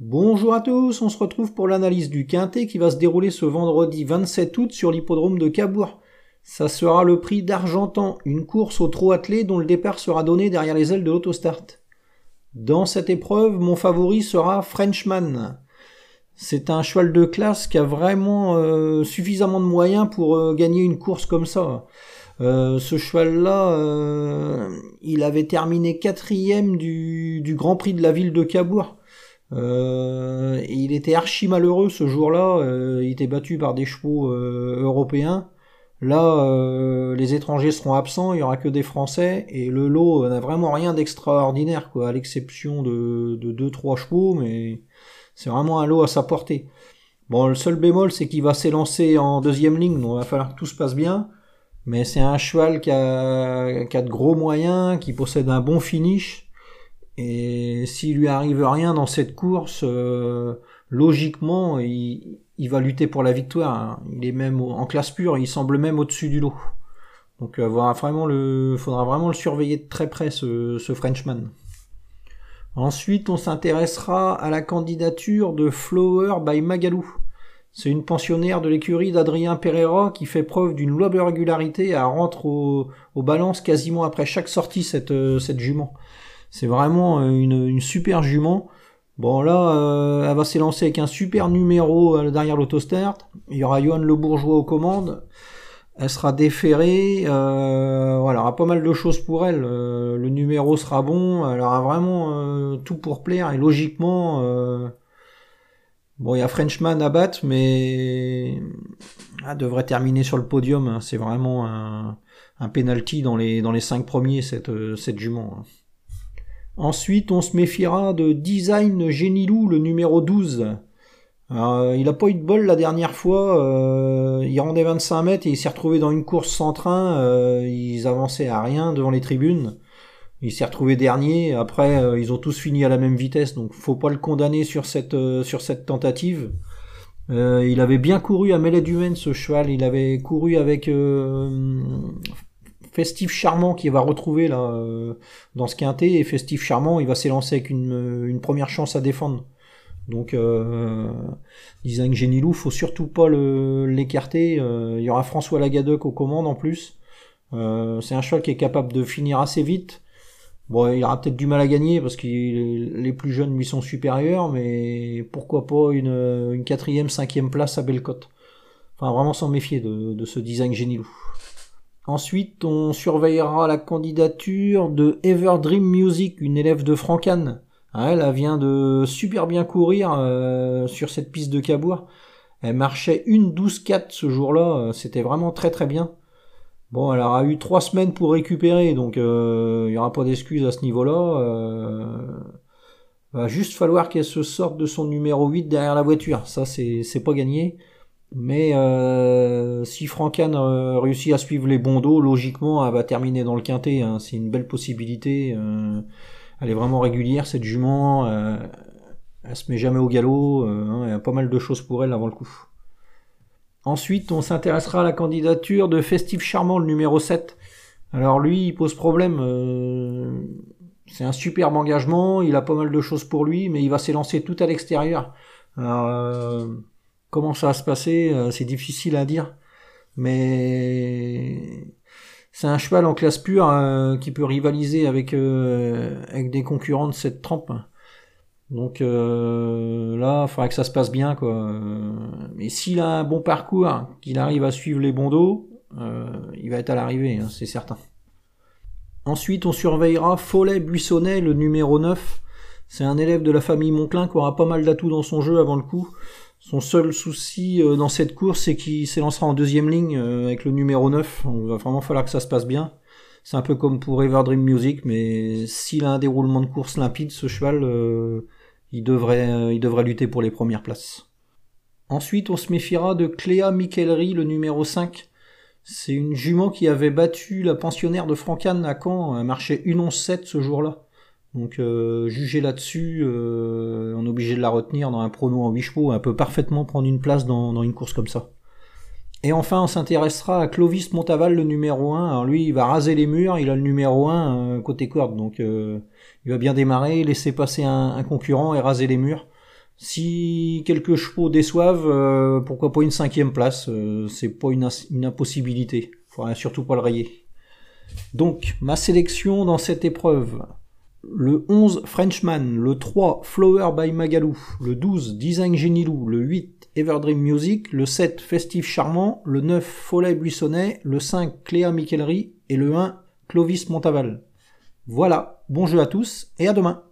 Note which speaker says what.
Speaker 1: Bonjour à tous, on se retrouve pour l'analyse du Quintet qui va se dérouler ce vendredi 27 août sur l'hippodrome de Cabourg. Ça sera le prix d'Argentan, une course au trot attelé dont le départ sera donné derrière les ailes de l'autostart. Dans cette épreuve, mon favori sera Frenchman. C'est un cheval de classe qui a vraiment euh, suffisamment de moyens pour euh, gagner une course comme ça. Euh, ce cheval-là, il avait terminé quatrième du, du Grand Prix de la ville de Cabourg. Et il était archi malheureux ce jour-là. il était battu par des chevaux européens. Là, euh, les étrangers seront absents, il y aura que des Français, et le lot n'a vraiment rien d'extraordinaire, quoi, à l'exception de, de deux trois chevaux, mais c'est vraiment un lot à sa portée. Bon, le seul bémol, c'est qu'il va s'élancer en deuxième ligne, donc il va falloir que tout se passe bien. Mais c'est un cheval qui a, qui a de gros moyens, qui possède un bon finish. Et s'il lui arrive rien dans cette course, euh, logiquement, il, va lutter pour la victoire. Hein. Il est même en classe pure, il semble même au-dessus du lot. Donc euh, vraiment le, faudra vraiment le surveiller de très près ce, Frenchman. Ensuite, on s'intéressera à la candidature de Flower by Magalou. C'est une pensionnaire de l'écurie d'Adrien Pereira qui fait preuve d'une louable régularité à rentrer aux au balances quasiment après chaque sortie cette, euh, cette jument. C'est vraiment une, une super jument. Bon là, euh, elle va s'élancer avec un super numéro euh, derrière l'autostart. Il y aura Johan Le Bourgeois aux commandes. Elle sera déférée. Euh, voilà, il aura pas mal de choses pour elle. le numéro sera bon. Elle aura vraiment tout pour plaire. Et logiquement, bon, il y a Frenchman à battre, mais elle devrait terminer sur le podium. Hein. C'est vraiment un, un penalty dans les dans les cinq premiers cette cette jument. Ensuite, on se méfiera de Design Genilou, le numéro 12. Euh, il a pas eu de bol la dernière fois. Euh, il rendait 25 mètres et il s'est retrouvé dans une course sans train. Euh, ils avançaient à rien devant les tribunes. Il s'est retrouvé dernier. Après, ils ont tous fini à la même vitesse, donc faut pas le condamner sur cette sur cette tentative. il avait bien couru à Mêlée du ce cheval. Il avait couru avec Festif Charmant qui va retrouver là euh, dans ce quintet et Festif Charmant il va s'élancer avec une, euh, première chance à défendre. Donc euh, Design Genilou, faut surtout pas l'écarter. Euh, il y aura François Lagadec aux commandes en plus. c'est un cheval qui est capable de finir assez vite. Bon, il aura peut-être du mal à gagner parce que les plus jeunes lui sont supérieurs, mais pourquoi pas une, une quatrième, cinquième place à Bellecote. Enfin, vraiment s'en méfier de, ce design Genilou. Ensuite, on surveillera la candidature de Everdream Music, une élève de Francan. Ah, elle, vient de super bien courir euh, sur cette piste de Cabourg. Elle marchait une 12-4 ce jour-là, euh, c'était vraiment très très bien. Bon, elle aura eu trois semaines pour récupérer, donc euh, il n'y aura pas d'excuses à ce niveau-là. va juste falloir qu'elle se sorte de son numéro 8 derrière la voiture. Ça, c'est pas gagné. Mais euh, si Francan euh, réussit à suivre les bons dos, logiquement, elle va terminer dans le quintet. Hein. C'est une belle possibilité. Euh, elle est vraiment régulière, cette jument. elle se met jamais au galop. Hein. il y a pas mal de choses pour elle avant le coup. Ensuite, on s'intéressera à la candidature de Festif Charmant, le numéro 7. Alors lui, il pose problème. c'est un superbe engagement, il a pas mal de choses pour lui, mais il va s'élancer tout à l'extérieur. Alors, Comment ça va se passer, euh, c'est difficile à dire. Mais c'est un cheval en classe pure euh, qui peut rivaliser avec, euh, avec des concurrents de cette trempe. Donc là, il faudra que ça se passe bien. Quoi. Mais s'il a un bon parcours, qu'il arrive à suivre les bons dos, il va être à l'arrivée, hein, c'est certain. Ensuite, on surveillera Follet Buissonnet, le numéro 9. C'est un élève de la famille Monclin qui aura pas mal d'atouts dans son jeu avant le coup. Son seul souci euh, dans cette course, c'est qu'il s'élancera en deuxième ligne euh, avec le numéro 9. Il va vraiment falloir que ça se passe bien. C'est un peu comme pour Everdream Music, mais s'il a un déroulement de course limpide, ce cheval, euh, il, devrait, il devrait lutter pour les premières places. Ensuite, on se méfiera de Cléa Michelry, le numéro 5. C'est une jument qui avait battu la pensionnaire de Francan à Caen, elle marchait 1-11-7 ce jour-là. Donc euh, juger là-dessus, euh, on est obligé de la retenir dans un prono en 8 chevaux, elle peut parfaitement prendre une place dans, une course comme ça. Et enfin, on s'intéressera à Clovis Montaval, le numéro 1. Alors lui, il va raser les murs, il a le numéro 1 euh, côté corde, donc il va bien démarrer, laisser passer un, concurrent et raser les murs. Si quelques chevaux déçoivent, euh, pourquoi pas une cinquième place? Euh, C'est pas une, une impossibilité. Faudra surtout pas le rayer. Donc, ma sélection dans cette épreuve. Le 11 Frenchman, le 3 Flower by Magalou, le 12 Design Genilou, le 8 Everdream Music, le 7 Festif Charmant, le 9 Follet Buissonnet, le 5 Cléa Michellery et le 1 Clovis Montaval. Voilà, bon jeu à tous et à demain